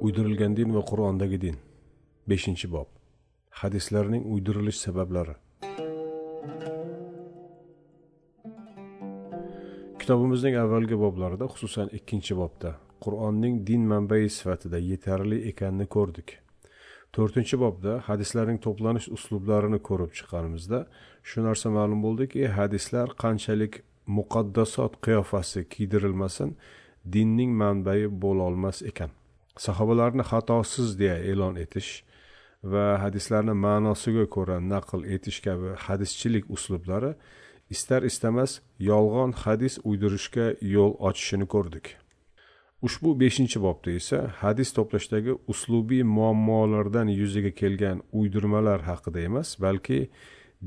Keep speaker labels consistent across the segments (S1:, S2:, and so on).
S1: uydirilgan din va qur'ondagi din. Beshinchi bob. Hadislarning uydirilish sabablari. Kitobimizning avvalgi boblarida xususan ikkinchi bobda qur'onning din manbai sifatida yetarli ekanini ko'rdik. To'rtinchi bobda hadislarning to'planish uslublarini ko'rib chiqqanimizda shu narsa ma'lum bo'ldiki e, hadislar qanchalik muqaddasot qiyofasi kiydirilmasin dinning manbai bo'lolmas ekan. Sahobalarni xatosiz deya e'lon etish va hadislarni ma'nosiga ko'ra naql etish kabi hadischilik uslublari istar istamas yolg'on hadis uydirishga yo'l ochishini ko'rdik. Ushbu beshinchi bobda esa hadis to'plashdagi uslubiy muammolardan yuzaga kelgan uydirmalar haqida emas balki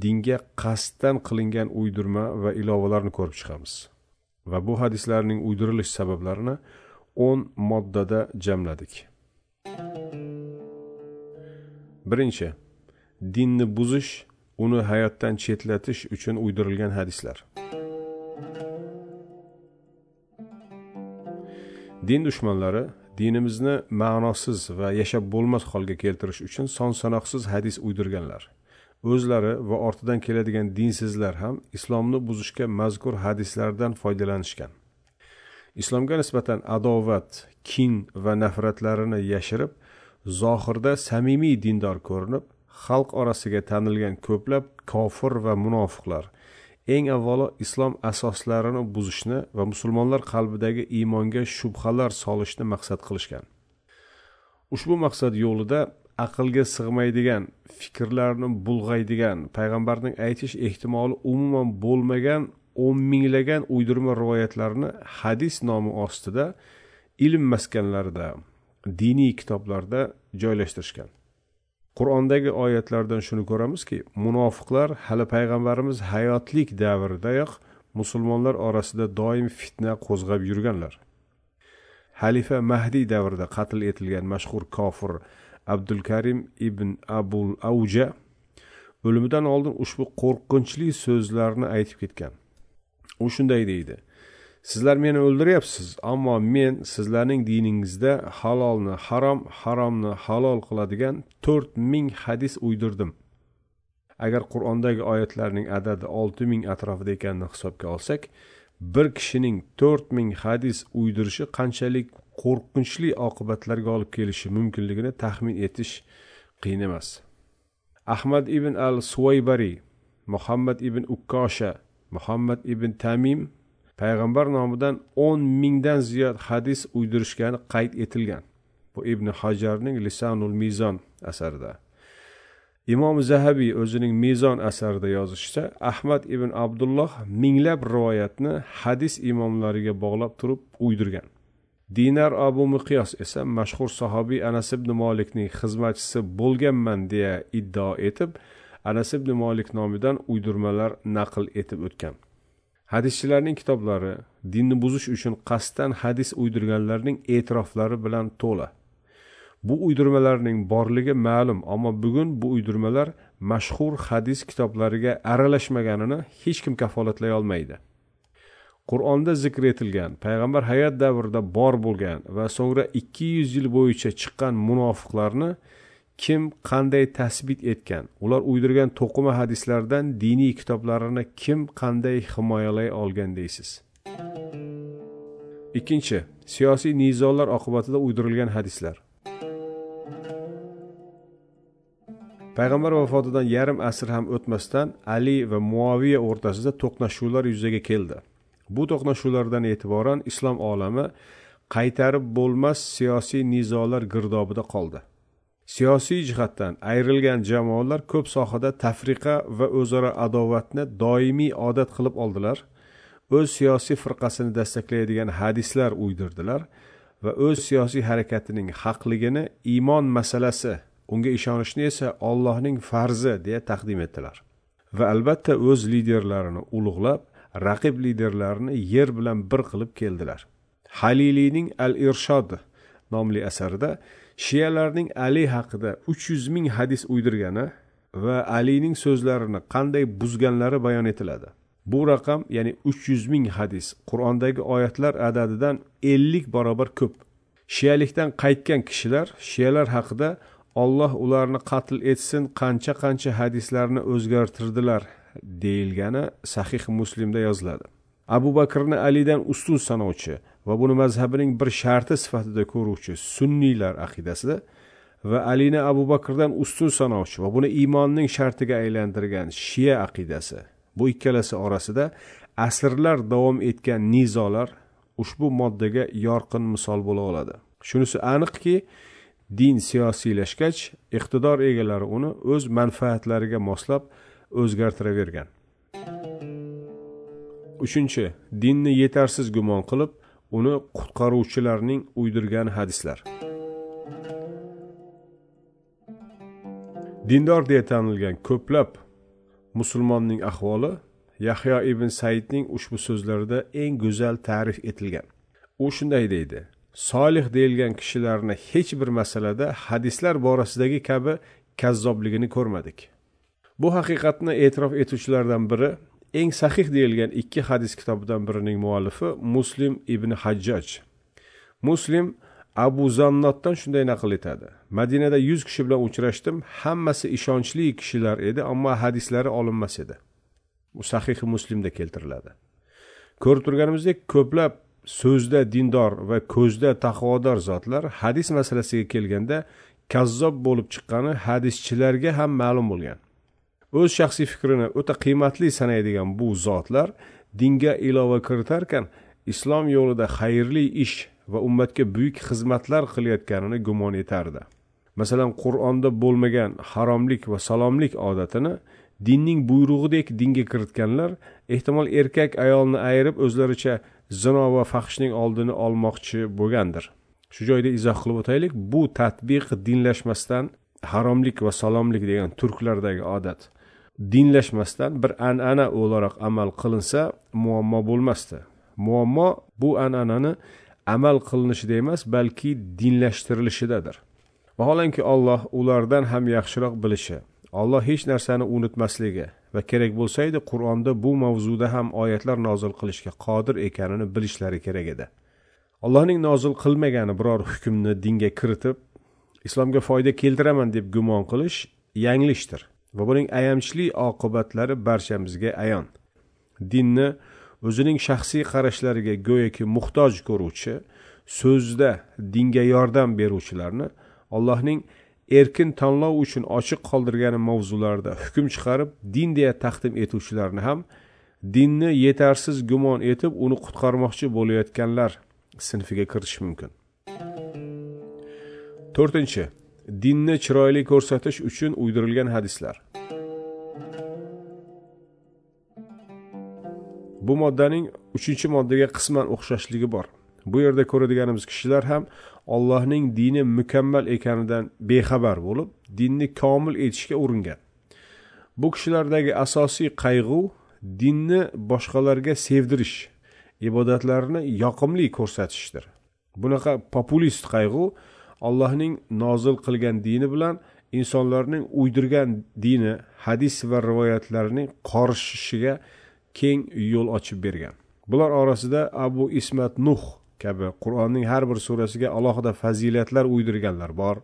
S1: dinga qasddan qilingan uydirma va ilovalarni ko'rib chiqamiz. Va bu hadislarning uydirilish sabablarini o'n moddada jamladik. Birinchi dinni buzish uni hayotdan chetlatish uchun uydirilgan hadislar. Din dushmanlari dinimizni ma'nosiz va yashab bo'lmas holga keltirish uchun son sanoqsiz hadis uydirganlar. O'zlari va ortidan keladigan dinsizlar ham islomni buzishga mazkur hadislardan foydalanishgan. Islomga nisbatan adovat kin va nafratlarini yashirib zohirda samimiy dindor ko'rinib xalq orasiga tanilgan ko'plab kofir va munofiqlar eng avvalo islom asoslarini buzishni va musulmonlar qalbidagi iymonga shubhalar solishni maqsad qilishgan. Ushbu maqsad yo'lida aqlga sig'maydigan fikrlarni bulg'aydigan payg'ambarning aytish ehtimoli umuman bo'lmagan o'n minglagan uydirma rivoyatlarni hadis nomi ostida ilm maskanlarida diniy kitoblarda joylashtirishgan. Qur'ondagi oyatlardan shuni ko'ramizki munofiqlar hali payg'ambarimiz hayotlik davridayoq musulmonlar orasida doim fitna qo'zg'ab yurganlar. Halifa mahdiy davrida qatl etilgan mashhur kofir abdulkarim ibn abul avja o'limidan oldin ushbu qo'rqinchli so'zlarni aytib ketgan. U shunday deydi. Sizlar meni o'ldiryapsiz ammo men sizlarning diningizda halolni harom haromni halol qiladigan to'rt ming hadis uydirdim. Agar qur'ondagi oyatlarning adadi olti ming atrofida ekanini hisobga olsak bir kishining to'rt ming hadis uydirishi qanchalik qo'rqinchli oqibatlarga olib kelishi mumkinligini taxmin etish qiyin emas. Ahmad ibn al suvaybariy muhammad ibn ukkosha muhammad ibn tamim payg'ambar nomidan o'n mingdan ziyod hadis uydirishgani qayd etilgan. Bu ibn hajarning lisanul mizon asarida. Imom zahabiy o'zining mezon asarida yozishicha ahmad ibn abdulloh minglab rivoyatni hadis imomlariga bog'lab turib uydirgan. Dinar abu miqyos esa mashhur sahobiy anas ibn molikning xizmatchisi bo'lganman deya iddao etib anas ibn molik nomidan uydirmalar naql etib o'tgan. Hadischilarning kitoblari dinni buzish uchun qasddan hadis uydirganlarning e'tiroflari bilan to'la. Bu uydirmalarning borligi ma'lum ammo bugun bu uydirmalar mashhur hadis kitoblariga aralashmaganini hech kim kafolatlay olmaydi. Qur'onda zikr etilgan payg'ambar hayot davrida bor bo'lgan va so'ngra ikki yuz yil bo'yicha chiqqan munofiqlarni kim qanday tasbit etgan ular uydirgan to'qima hadislardan diniy kitoblarini kim qanday himoyalay olgan deysiz? Ikkinchi siyosiy nizolar oqibatida uydirilgan hadislar. Payg'ambar vafotidan yarim asr ham o'tmasdan ali va muaviya o'rtasida to'qnashuvlar yuzaga keldi. Bu to'qnashuvlardan e'tiboran islom olami qaytarib bo'lmas siyosiy nizolar girdobida qoldi. Siyosiy jihatdan ayrilgan jamoalar ko'p sohada tafriqa va o'zaro adovatni doimiy odat qilib oldilar o'z siyosiy firqasini dastaklaydigan hadislar uydirdilar va o'z siyosiy harakatining haqligini iymon masalasi unga ishonishni esa ollohning farzi deya taqdim etdilar. Va albatta o'z liderlarini ulug'lab raqib liderlarini yer bilan bir qilib keldilar. Haliliyning al irshod nomli asarida shiyalarning ali haqida uch yuz ming hadis uydirgani va alining so'zlarini qanday buzganlari bayon etiladi. Bu raqam ya'ni uch yuz ming hadis qur'ondagi oyatlar adadidan ellik barobar ko'p. Shiyalikdan qaytgan kishilar shiyalar haqida olloh ularni qatl etsin qancha qancha hadislarni o'zgartirdilar deyilgani sahih muslimda yoziladi. Abu bakrni alidan ustun sanovchi va buni mazhabining bir sharti sifatida ko'ruvchi sunniylar aqidasida va alini abu bakrdan ustun sanovchi va buni iymonning shartiga aylantirgan shiya aqidasi bu ikkalasi orasida asrlar davom etgan nizolar ushbu moddaga yorqin misol bo'la oladi. Shunisi aniqki din siyosiylashgach iqtidor egalari uni o'z manfaatlariga moslab o'zgartiravergan. Uchinchi dinni yetarsiz gumon qilib uni qutqaruvchilarning uydirgan hadislar. Dindor deya tanilgan ko'plab musulmonning ahvoli yahyo ibn saidning ushbu so'zlarida eng go'zal ta'rif etilgan. U shunday deydi solih deyilgan kishilarni hech bir masalada hadislar borasidagi kabi kazzobligini ko'rmadik. Bu haqiqatni e'tirof etuvchilardan biri eng sahih deyilgan ikki hadis kitobidan birining muallifi muslim ibn hajjoj muslim abu zannotdan shunday naql etadi. Madinada yuz kishi bilan uchrashdim hammasi ishonchli kishilar edi ammo hadislari olinmas edi. Bu sahih muslimda keltiriladi. Ko'rib turganimizdek ko'plab so'zda dindor va ko'zda taqvodor zotlar hadis masalasiga kelganda kazzob bo'lib chiqqani hadischilarga ham ma'lum bo'lgan. O'z shaxsiy fikrini o'ta qiymatli sanaydigan bu zotlar dinga ilova kiritarkan islom yo'lida xayrli ish va ummatga buyuk xizmatlar qilayotganini gumon etardi. Masalan qur'onda bo'lmagan haromlik va salomlik odatini dinning buyrug'idek dinga kiritganlar ehtimol erkak ayolni ayirib o'zlaricha zino va fahshning oldini olmoqchi bo'lgandir. Shu joyda izoh qilib o'taylik bu tatbiq dinlashmasdan haromlik va salomlik degan turklardagi odat. Dinlashmasdan bir an'ana o'laroq amal qilinsa muammo bo'lmasdi. Muammo bu an'anani amal qilinishida emas balki dinlashtirilishidadir. Vaholanki olloh ulardan ham yaxshiroq bilishi olloh hech narsani unutmasligi va kerak bo'lsa edi qur'onda bu mavzuda ham oyatlar nozil qilishga qodir ekanini bilishlari kerak edi. Allohning nozil qilmagani biror hukmni dinga kiritib islomga foyda keltiraman deb gumon qilish yanglishdir. Va buning ayanchli oqibatlari barchamizga ayon. Dinni o'zining shaxsiy qarashlariga go'yoki muhtoj ko'ruvchi so'zda dinga yordam beruvchilarni allohning erkin tanlov uchun ochiq qoldirgani mavzularda hukm chiqarib din deya taqdim etuvchilarni ham dinni yetarsiz gumon etib uni qutqarmoqchi bo'layotganlar sinfiga kiritish mumkin. To'rtinchi. Dinni chiroyli ko'rsatish uchun uydirilgan hadislar. Bu moddaning uchinchi moddaga qisman o'xshashligi bor. Bu yerda ko'radiganimiz kishilar ham allohning dini mukammal ekanidan bexabar bo'lib dinni komil etishga uringan. Bu kishilardagi asosiy qayg'u dinni boshqalarga sevdirish ibodatlarni yoqimli ko'rsatishdir. Bunaqa populist qayg'u allohning nozil qilgan dini bilan insonlarning uydirgan dini hadis va rivoyatlarining qorishishiga keng yo'l ochib bergan. Bular orasida abu ismat nuh kabi qur'onning har bir surasiga alohida fazilatlar uydirganlar bor.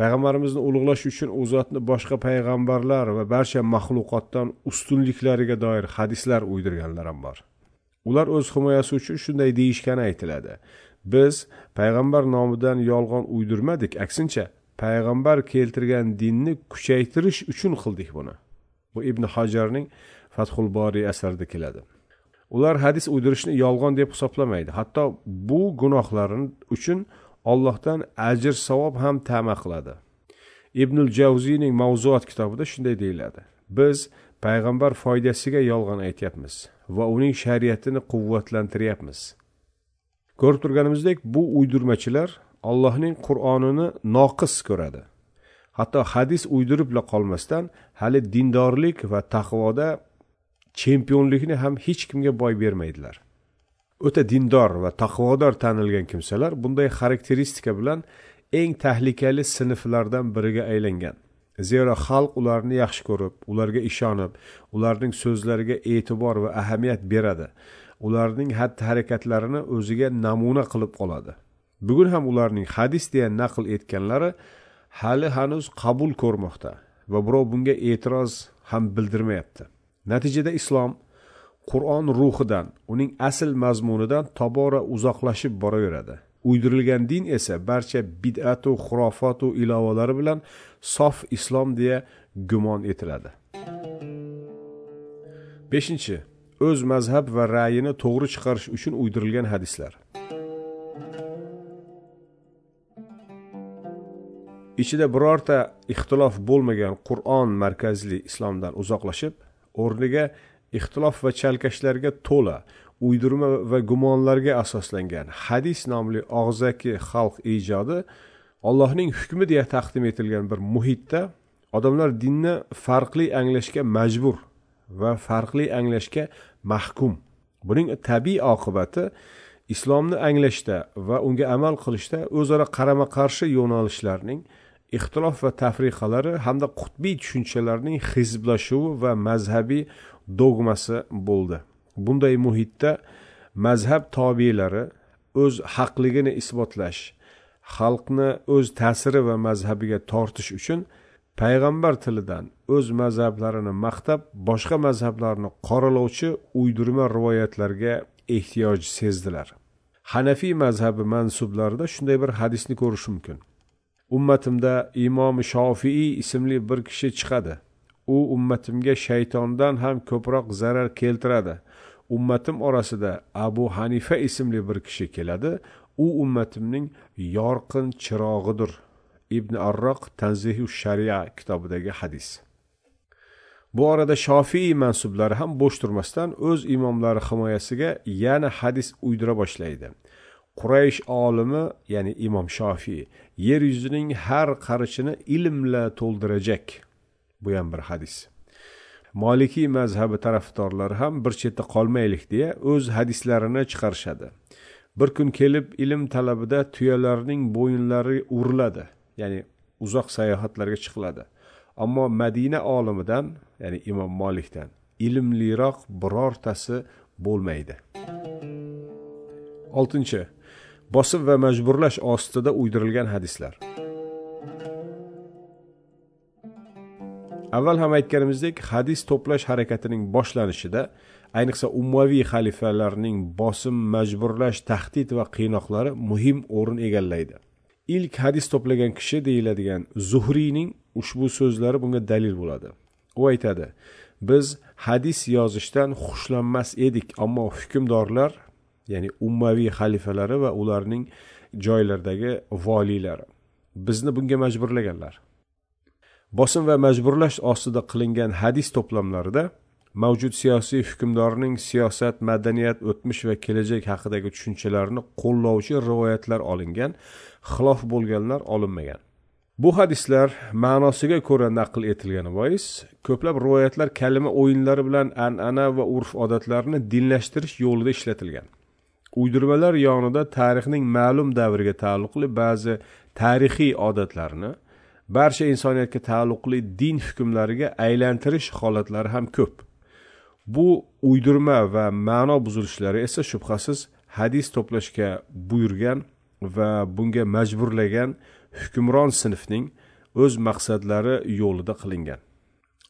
S1: Payg'ambarimizni ulug'lash uchun u zotni boshqa payg'ambarlar va barcha maxluqotdan ustunliklariga doir hadislar uydirganlar ham bor. Ular o'z himoyasi uchun shunday deyishgani aytiladi. Biz payg'ambar nomidan yolg'on uydirmadik. Aksincha payg'ambar keltirgan dinni kuchaytirish uchun qildik buni. Bu ibn hajarning fathul boriy asarida keladi. Ular hadis uydirishni yolg'on deb hisoblamaydi. Hatto bu gunohlari uchun ollohdan ajr savob ham tama qiladi. Ibnul javziyning mavzuot kitobida shunday deyiladi. Biz payg'ambar foydasiga yolg'on aytyapmiz va uning shariatini quvvatlantiryapmiz. Ko'rib turganimizdek bu uydirmachilar allohning qur'onini noqis ko'radi. Hatto hadis uydiribla qolmasdan hali dindorlik va taqvoda chempionlikni ham hech kimga boy bermaydilar. O'ta dindor va taqvodor tanilgan kimsalar bunday xarakteristika bilan eng tahlikali sinflardan biriga aylangan. Zero xalq ularni yaxshi ko'rib ularga ishonib ularning so'zlariga e'tibor va ahamiyat beradi. Ularning xatti harakatlarini o'ziga namuna qilib qoladi. Bugun ham ularning hadis deya naql etganlari hali hanuz qabul ko'rmoqda va birov bunga e'tiroz ham bildirmayapti. Natijada islom qur'on ruhidan uning asl mazmunidan tobora uzoqlashib boraveradi. Uydirilgan din esa barcha bid'atu xurofotu ilovalari bilan sof islom deya gumon etiladi. Beshinchi o'z mazhab va ra'yini to'g'ri chiqarish uchun uydirilgan hadislar. Ichida birorta ixtilof bo'lmagan qur'on markazli islomdan uzoqlashib o'rniga ixtilof va chalkashlarga to'la uydirma va gumonlarga asoslangan hadis nomli og'zaki xalq ijodi allohning hukmi deya taqdim etilgan bir muhitda odamlar dinni farqli anglashga majbur va farqli anglashga mahkum. Buning tabiiy oqibati islomni anglashda va unga amal qilishda o'zaro qarama qarshi yo'nalishlarning ixtilof va tafriqalari hamda qutbiy tushunchalarning hizblashuvi va mazhabiy dogmasi bo'ldi. Bunday muhitda mazhab tobiylari o'z haqligini isbotlash xalqni o'z ta'siri va mazhabiga tortish uchun payg'ambar tilidan o'z mazhablarini maqtab boshqa mazhablarni qoralovchi uydirma rivoyatlarga ehtiyoj sezdilar. Hanafiy mazhabi mansublarida shunday bir hadisni ko'rish mumkin. Ummatimda imom shofiiy ismli bir kishi chiqadi. U ummatimga shaytondan ham ko'proq zarar keltiradi. Ummatim orasida abu hanifa ismli bir kishi keladi. U ummatimning yorqin chirog'idir. Ibn arroq tanzihu sharia kitobidagi hadis. Bu orada shofiy mansublari ham bo'sh turmasdan o'z imomlari himoyasiga yana hadis uydira boshlaydi. Quraysh olimi ya'ni imom shofiy yer yuzining har qarichini ilmla to'ldirajak. Bu ham bir hadis. Molikiy mazhabi tarafdorlari ham bir chetda qolmaylik deya o'z hadislarini chiqarishadi. Bir kun kelib ilm talabida tuyalarning bo'yinlari uriladi. Ya'ni uzoq sayohatlarga chiqiladi. Ammo madina olimidan ya'ni imom molikdan ilmliroq birortasi bo'lmaydi. Oltinchi bosim va majburlash ostida uydirilgan hadislar. Avval ham aytganimizdek hadis to'plash harakatining boshlanishida ayniqsa ummaviy xalifalarning bosim majburlash tahdid va qiynoqlari muhim o'rin egallaydi. Ilk hadis to'plagan kishi deyiladigan zuhriyning ushbu so'zlari bunga dalil bo'ladi. U aytadi biz hadis yozishdan xushlanmas edik ammo hukmdorlar ya'ni ummaviy xalifalari va ularning joylardagi voliylari bizni bunga majburlaganlar. Bosim va majburlash ostida qilingan hadis to'plamlarida mavjud siyosiy hukmdorning siyosat madaniyat o'tmish va kelajak haqidagi tushunchalarini qo'llovchi rivoyatlar olingan xilof bo'lganlar olinmagan. Bu hadislar ma'nosiga ko'ra naql etilgani bois ko'plab rivoyatlar kalima o'yinlari bilan an'ana va urf odatlarni dinlashtirish yo'lida ishlatilgan. Uydirmalar yonida tarixning ma'lum davriga taalluqli ba'zi tarixiy odatlarni barcha insoniyatga taalluqli din hukmlariga aylantirish holatlari ham ko'p. Bu uydirma va ma'no buzilishlari esa shubhasiz hadis to'plashga buyurgan va bunga majburlagan hukmron sinfning o'z maqsadlari yo'lida qilingan.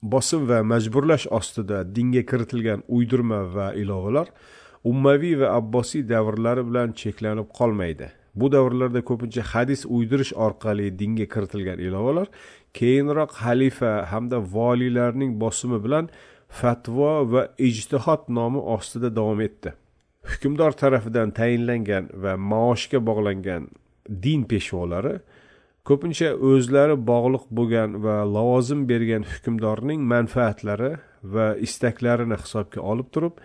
S1: Bosim va majburlash ostida dinga kiritilgan uydirma va ilovalar ummaviy va abbosiy davrlari bilan cheklanib qolmaydi. Bu davrlarda ko'pincha hadis uydirish orqali dinga kiritilgan ilovalar keyinroq xalifa hamda voliylarning bosimi bilan fatvo va ijtihod nomi ostida davom etdi. Hukmdor tarafidan tayinlangan va maoshga bog'langan din peshvolari ko'pincha o'zlari bog'liq bo'lgan va lavozim bergan hukmdorning manfaatlari va istaklarini hisobga olib turib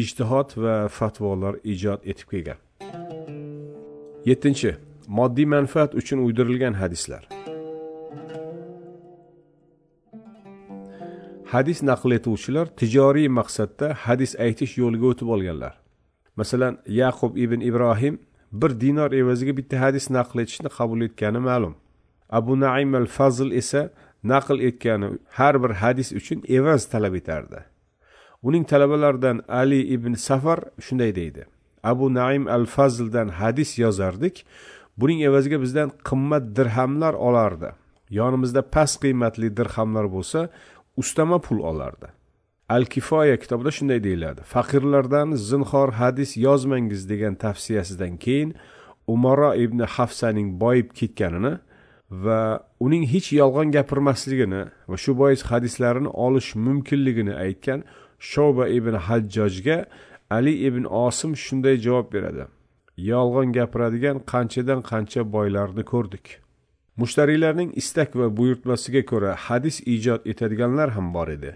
S1: ijtihod va fatvolar ijod etib kelgan. Yettinchi moddiy manfaat uchun uydirilgan hadislar. Hadis naql etuvchilar tijoriy maqsadda hadis aytish yo'liga o'tib olganlar. Masalan yaqub ibn ibrohim bir dinor evaziga bitta hadis naql etishni qabul etgani ma'lum. Abu naim al fazl esa naql etgani har bir hadis uchun evaz talab etardi. Uning talabalaridan ali ibn safar shunday deydi. Abu naim al fazldan hadis yozardik buning evaziga bizdan qimmat dirhamlar olardi. Yonimizda past qiymatli dirhamlar bo'lsa ustama pul olardi. Al kifoya kitobida shunday deyiladi. Faqirlardan zinhor hadis yozmangiz degan tavsiyasidan keyin umaro ibn hafsaning boyib ketganini va uning hech yolg'on gapirmasligini va shu bois hadislarini olish mumkinligini aytgan shoba ibn hajjojga ali ibn osim shunday javob beradi. Yolg'on gapiradigan qanchadan qancha boylarni ko'rdik. Mushtariylarning istak va buyurtmasiga ko'ra hadis ijod etadiganlar ham bor edi.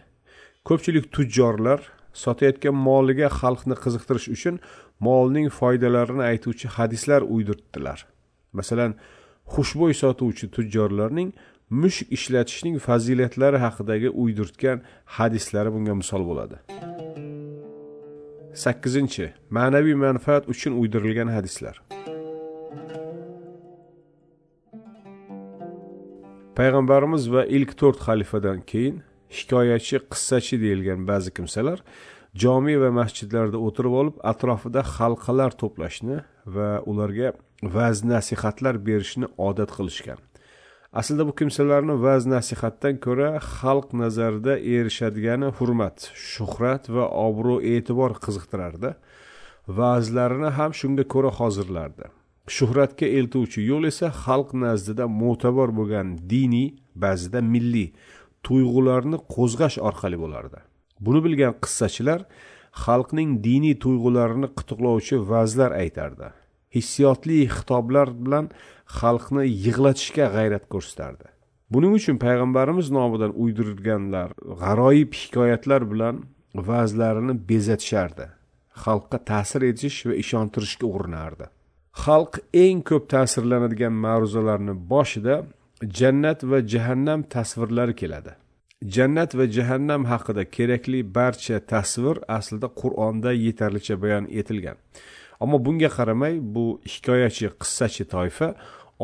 S1: Ko'pchilik tujjorlar sotayotgan moliga xalqni qiziqtirish uchun molning foydalarini aytuvchi hadislar uydirtdilar. Masalan xushbo'y sotuvchi tujjorlarning mushuk ishlatishning fazilatlari haqidagi uydirtgan hadislari bunga misol bo'ladi. Sakkizinchi ma'naviy manfaat uchun uydirilgan hadislar. Payg'ambarimiz va ilk to'rt xalifadan keyin hikoyachi qissachi deyilgan ba'zi kimsalar jomi va masjidlarda o'tirib olib atrofida halqalar to'plashni va ularga va'z nasihatlar berishni odat qilishgan. Aslida bu kimsalarni va'z nasihatdan ko'ra xalq nazarida erishadigani hurmat shuhrat va obro' e'tibor qiziqtirardi. Va'zlarini ham shunga ko'ra hozirlardi. Shuhratga eltuvchi yo'l esa xalq nazdida mo'tabar bo'lgan diniy ba'zida milliy tuyg'ularni qo'zg'ash orqali bo'lardi. Buni bilgan qissachilar xalqning diniy tuyg'ularini qitiqlovchi va'zlar aytardi. Hissiyotli xitoblar bilan xalqni yig'latishga g'ayrat ko'rsatardi buning uchun payg'ambarimiz nomidan uydirilganlar g'aroyib hikoyatlar bilan va'zlarini bezatishardi. Xalqqa ta'sir etish va ishontirishga urinardi xalq eng ko'p ta'sirlanadigan ma'ruzalarni boshida jannat va jahannam tasvirlari keladi. Jannat va jahannam haqida kerakli barcha tasvir aslida qur'onda yetarlicha bayon etilgan. Ammo bunga qaramay bu hikoyachi qissachi toifa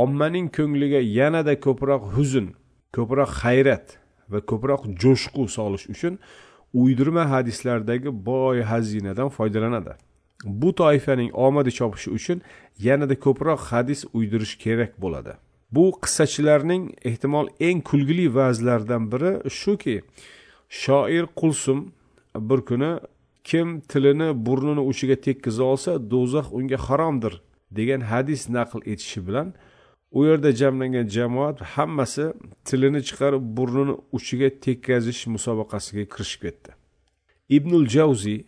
S1: ommaning ko'ngliga yanada ko'proq huzn ko'proq hayrat va ko'proq jo'shqu solish uchun uydirma hadislardagi boy xazinadan foydalanadi. Bu toifaning omadi chopishi uchun yanada ko'proq hadis uydirish kerak bo'ladi. Bu qissachilarning ehtimol eng kulgili va'zlaridan biri shuki shoir qulsum bir kuni kim tilini burnini uchiga tekkiza olsa do'zax unga haromdir degan hadis naql etishi bilan u yerda jamlangan jamoat hammasi tilini chiqarib burnini uchiga tekkazish musobaqasiga kirishib ketdi. Ibnul javziy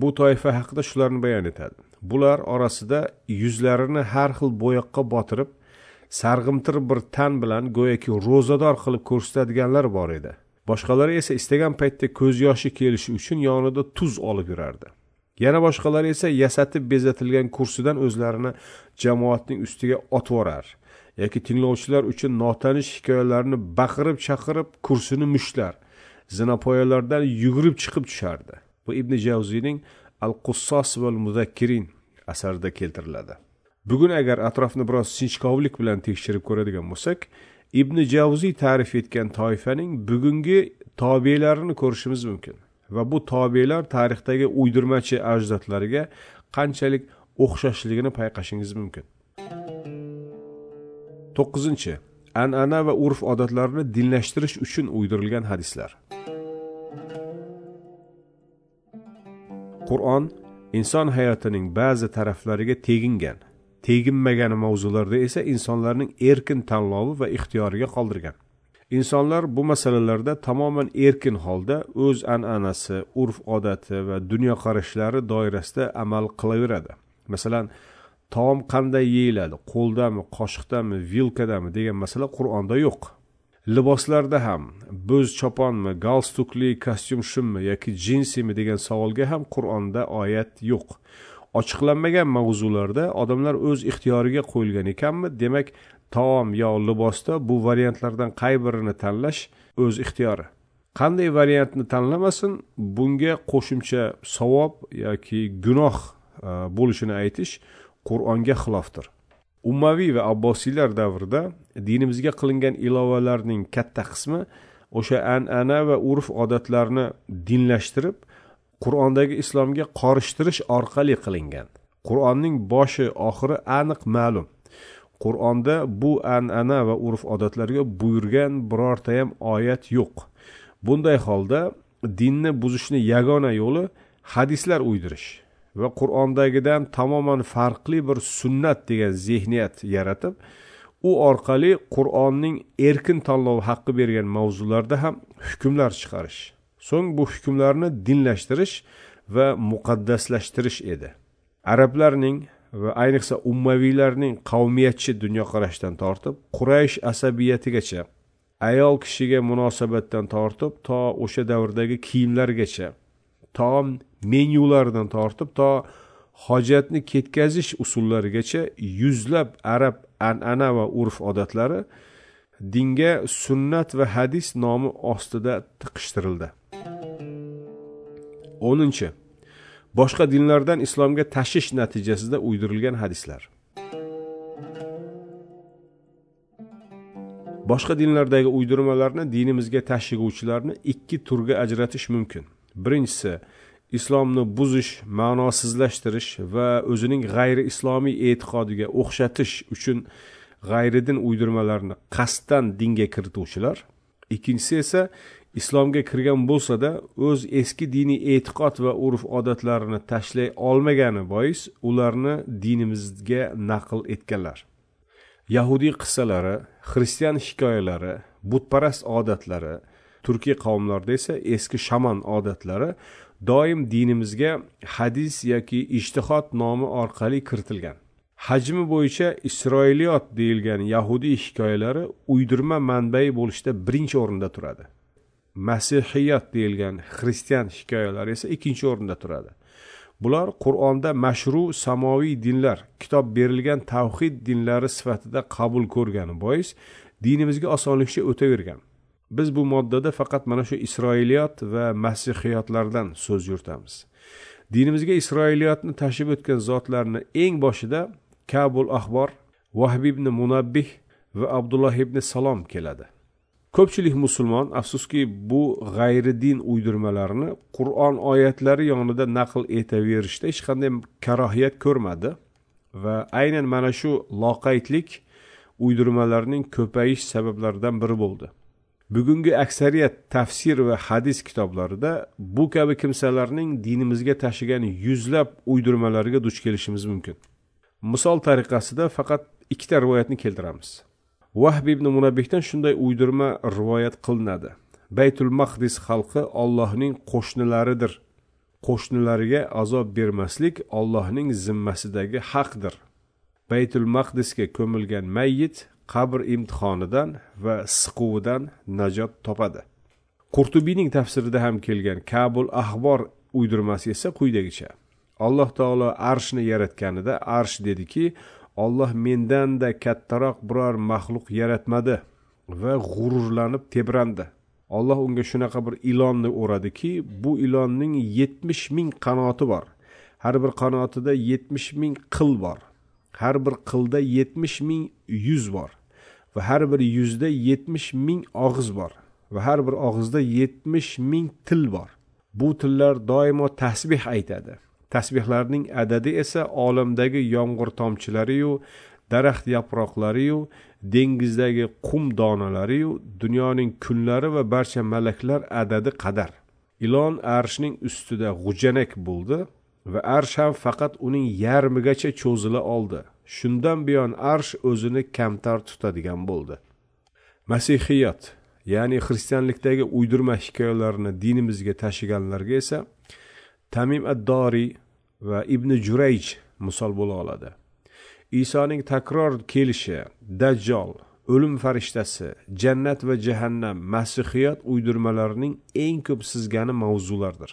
S1: bu toifa haqida shularni bayon etadi. Bular orasida yuzlarini har xil bo'yoqqa botirib sarg'imtir bir tan bilan go'yoki ro'zador qilib ko'rsatadiganlar bor edi. Boshqalari esa istagan paytda ko'z yoshi kelishi uchun yonida tuz olib yurardi. Yana boshqalari esa yasatib bezatilgan kursidan o'zlarini jamoatning ustiga otvorar yoki tinglovchilar uchun notanish hikoyalarni baqirib chaqirib kursini mushlar zinapoyalardan yugurib chiqib tushardi. Bu ibn javziyning al qussos val muzakkirin asarida keltiriladi. Bugun agar atrofni biroz sinchkovlik bilan tekshirib ko'radigan bo'lsak ibn javziy ta'rif etgan toifaning bugungi tobelarini ko'rishimiz mumkin va bu tobelar tarixdagi uydirmachi ajdodlariga qanchalik o'xshashligini payqashingiz mumkin. To'qqizinchi. An'ana va urf odatlarni dinlashtirish uchun uydirilgan hadislar. Qur'on inson hayotining ba'zi taraflariga tegingan teginmagan mavzularda esa insonlarning erkin tanlovi va ixtiyoriga qoldirgan. Insonlar bu masalalarda tamoman erkin holda o'z an'anasi urf odati va dunyoqarashlari doirasida amal qilaveradi. Masalan taom qanday yeyiladi? Qo'ldami qoshiqdami vilkadami degan masala qur'onda yo'q. Liboslarda ham bo'z choponmi galstukli kostyum shimmi yoki jinsimi degan savolga ham qur'onda oyat yo'q. Ochiqlanmagan mavzularda odamlar o'z ixtiyoriga qo'yilgan ekanmi? Demak taom yo libosda bu variantlardan qay birini tanlash o'z ixtiyori? Qanday variantni tanlamasin bunga qo'shimcha savob yoki gunoh e, bo'lishini aytish qur'onga xilofdir. Ummaviy va abbosiylar davrida dinimizga qilingan ilovalarning katta qismi o'sha an'ana va urf odatlarni dinlashtirib qur'ondagi islomga qorishtirish orqali qilingan. Qur'onning boshi oxiri aniq ma'lum. Qur'onda bu an'ana va urf odatlarga buyurgan birortayam oyat yo'q. Bunday holda dinni buzishni yagona yo'li hadislar uydirish. Va qur'ondagidan tamoman farqli bir sunnat degan zehniyat yaratib u orqali qur'onning erkin tanlov haqqi bergan mavzularda ham hukmlar chiqarish so'ng bu hukmlarni dinlashtirish va muqaddaslashtirish edi. Arablarning va ayniqsa ummaviylarning qavmiyatchi dunyoqarashdan tortib quraysh asabiyatigacha ayol kishiga munosabatdan tortib to o'sha davrdagi kiyimlargacha taom menyulardan tortib to hojatni ketkazish usullarigacha yuzlab arab an'ana va urf odatlari dinga sunnat va hadis nomi ostida tiqishtirildi. O'ninchi boshqa dinlardan islomga tashish natijasida uydirilgan hadislar. Boshqa dinlardagi uydirmalarni dinimizga tashig'uvchilarni ikki turga ajratish mumkin. Birinchisi islomni buzish ma'nosizlashtirish va o'zining g'ayri islomiy e'tiqodiga o'xshatish uchun g'ayridin uydirmalarni qasddan dinga kirituvchilar. Ikkinchisi esa islomga kirgan bo'lsada o'z eski diniy e'tiqod va urf odatlarini tashlay olmagani bois ularni dinimizga naql etganlar. Yahudiy qissalari xristian hikoyalari butparast odatlari turkiy qavmlarda esa eski shaman odatlari doim dinimizga hadis yoki ishtihod nomi orqali kiritilgan. Hajmi bo'yicha isroiliyot deyilgan yahudiy hikoyalari uydirma manbai bo'lishda birinchi o'rinda turadi. Masihiyat deyilgan xristian hikoyalari esa ikkinchi o'rinda turadi. Bular qur'onda mashru samoviy dinlar kitob berilgan tavhid dinlari sifatida qabul ko'rgani bois dinimizga osonlikcha o'tavergan. Biz bu moddada faqat mana shu isroiliyot va masihiyotlardan so'z yuritamiz. Dinimizga isroiliyotni tashib o'tgan zotlarni eng boshida kabul ahbor vahbi ibn munabbih va abdulloh ibn salom keladi. Ko'pchilik musulmon afsuski bu g'ayri din uydirmalarini qur'on oyatlari yonida naql etaverishda hech qanday karohiyat ko'rmadi va aynan mana shu loqaydlik uydirmalarning ko'payish sabablaridan biri bo'ldi. Bugungi aksariyat tafsir va hadis kitoblarida bu kabi kimsalarning dinimizga tashigan yuzlab uydirmalariga duch kelishimiz mumkin. Misol tariqasida faqat ikkita rivoyatni keltiramiz. Vahb ibn munabbihdan shunday uydirma rivoyat qilinadi. Baytul maqdis xalqi ollohning qo'shnilaridir. Qo'shnilariga azob bermaslik ollohning zimmasidagi haqdir. Baytul maqdisga ko'milgan mayyit qabr imtihonidan va siquvidan najot topadi. Qurtubiyning tafsirida ham kelgan kabul ahbor uydirmasi esa quyidagicha. Alloh taolo arshni yaratganida arsh dediki olloh mendanda kattaroq biror maxluq yaratmadi va g'ururlanib tebrandi. Olloh unga shunaqa bir ilonni o'radiki bu ilonning yetmish ming qanoti bor. Har bir qanotida yetmish ming qil bor. Har bir qilda yetmish ming yuz bor va har bir yuzda yetmish ming og'iz bor va har bir og'izda yetmish ming til bor. Bu tillar doimo tasbeh aytadi. Tasbehlarning adadi esa olamdagi yomg'ir tomchilariyu daraxt yaproqlariyu dengizdagi qum donalariyu dunyoning kunlari va barcha malaklar adadi qadar. Ilon arshning ustida g'ujanak bo'ldi. Va arsh ham faqat uning yarmigacha cho'zila oldi. Shundan buyon arsh o'zini kamtar tutadigan bo'ldi. Masihiyat ya'ni xristianlikdagi uydirma hikoyalarni dinimizga tashiganlarga esa tamim ad doriy va ibn jurayj misol bo'la oladi. Isoning takror kelishi dajjol o'lim farishtasi jannat va jahannam masihiyat uydirmalarining eng ko'p sizgani mavzulardir.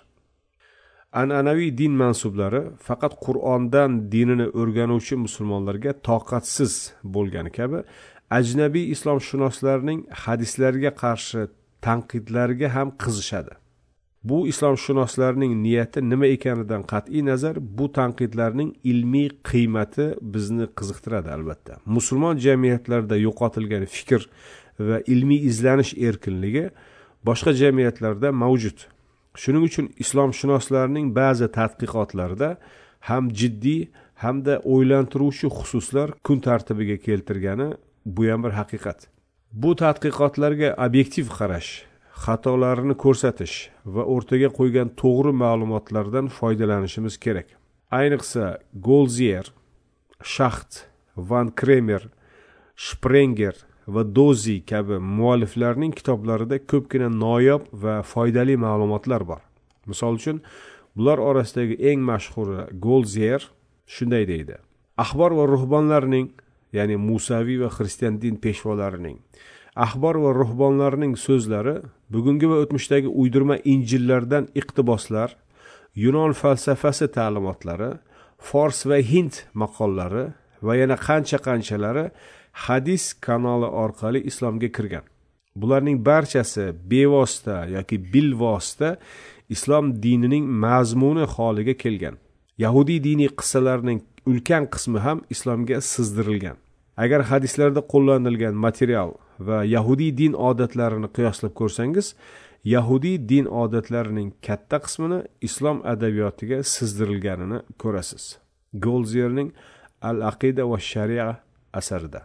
S1: An'anaviy din mansublari faqat qur'ondan dinini o'rganuvchi musulmonlarga toqatsiz bo'lgani kabi ajnabiy islomshunoslarning hadislarga qarshi tanqidlarga ham qizishadi. Bu islomshunoslarning niyati nima ekanidan qat'iy nazar bu tanqidlarning ilmiy qiymati bizni qiziqtiradi albatta. Musulmon jamiyatlarida yo'qotilgan fikr va ilmiy izlanish erkinligi boshqa jamiyatlarda mavjud. Shuning uchun islomshunoslarning ba'zi tadqiqotlarida ham jiddiy hamda o'ylantiruvchi xususlar kun tartibiga keltirgani bu ham bir haqiqat. Bu tadqiqotlarga obyektiv qarash xatolarini ko'rsatish va o'rtaga qo'ygan to'g'ri ma'lumotlardan foydalanishimiz kerak. Ayniqsa golzier shaxt van kremer shprenger va dozi kabi mualliflarning kitoblarida ko'pgina noyob va foydali ma'lumotlar bor. Misol uchun bular orasidagi eng mashhuri golzier shunday deydi. Axbor va ruhbonlarning ya'ni musaviy va xristian din peshvolarining ahbor va ruhbonlarning so'zlari bugungi va o'tmishdagi uydirma injillardan iqtiboslar yunon falsafasi ta'limotlari fors va hind maqollari va yana qancha qanchalari hadis kanali orqali islomga kirgan. Bularning barchasi bevosita yoki bilvosita islom dinining mazmuni holiga kelgan. Yahudiy diniy qissalarining ulkan qismi ham islomga sizdirilgan. Agar hadislarda qo'llanilgan material va yahudiy din odatlarini qiyoslab ko'rsangiz yahudiy din odatlarining katta qismini islom adabiyotiga sizdirilganini ko'rasiz. Golzerning al aqida va sharia asarida